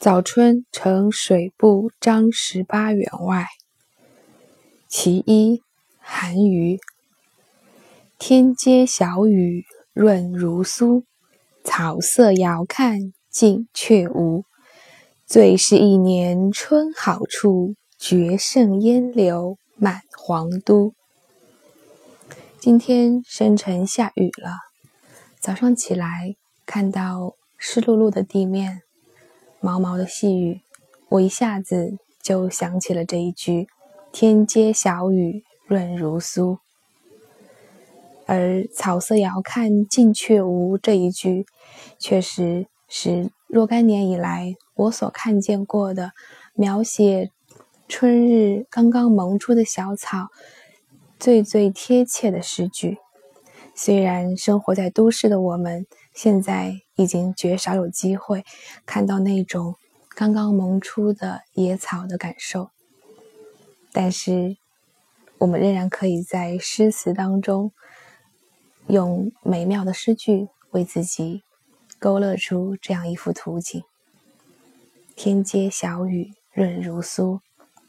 早春呈水部张十八员外。其一，韩愈。天街小雨润如酥，草色遥看近却无。最是一年春好处，绝胜烟柳满皇都。今天深晨下雨了，早上起来看到湿漉漉的地面。毛毛的细雨，我一下子就想起了这一句“天街小雨润如酥”，而“草色遥看近却无”这一句，确实是若干年以来我所看见过的描写春日刚刚萌出的小草最最贴切的诗句。虽然生活在都市的我们，现在已经绝少有机会看到那种刚刚萌出的野草的感受，但是我们仍然可以在诗词当中用美妙的诗句为自己勾勒出这样一幅图景：天街小雨润如酥，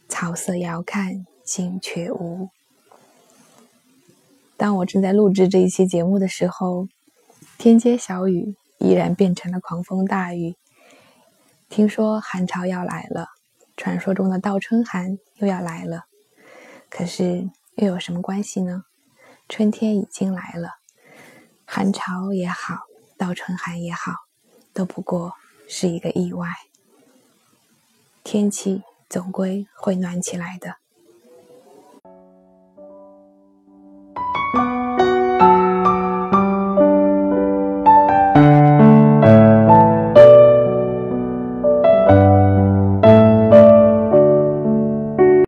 草色遥看近却无。当我正在录制这一期节目的时候，天街小雨依然变成了狂风大雨。听说寒潮要来了，传说中的倒春寒又要来了。可是又有什么关系呢？春天已经来了，寒潮也好，倒春寒也好，都不过是一个意外。天气总归会暖起来的。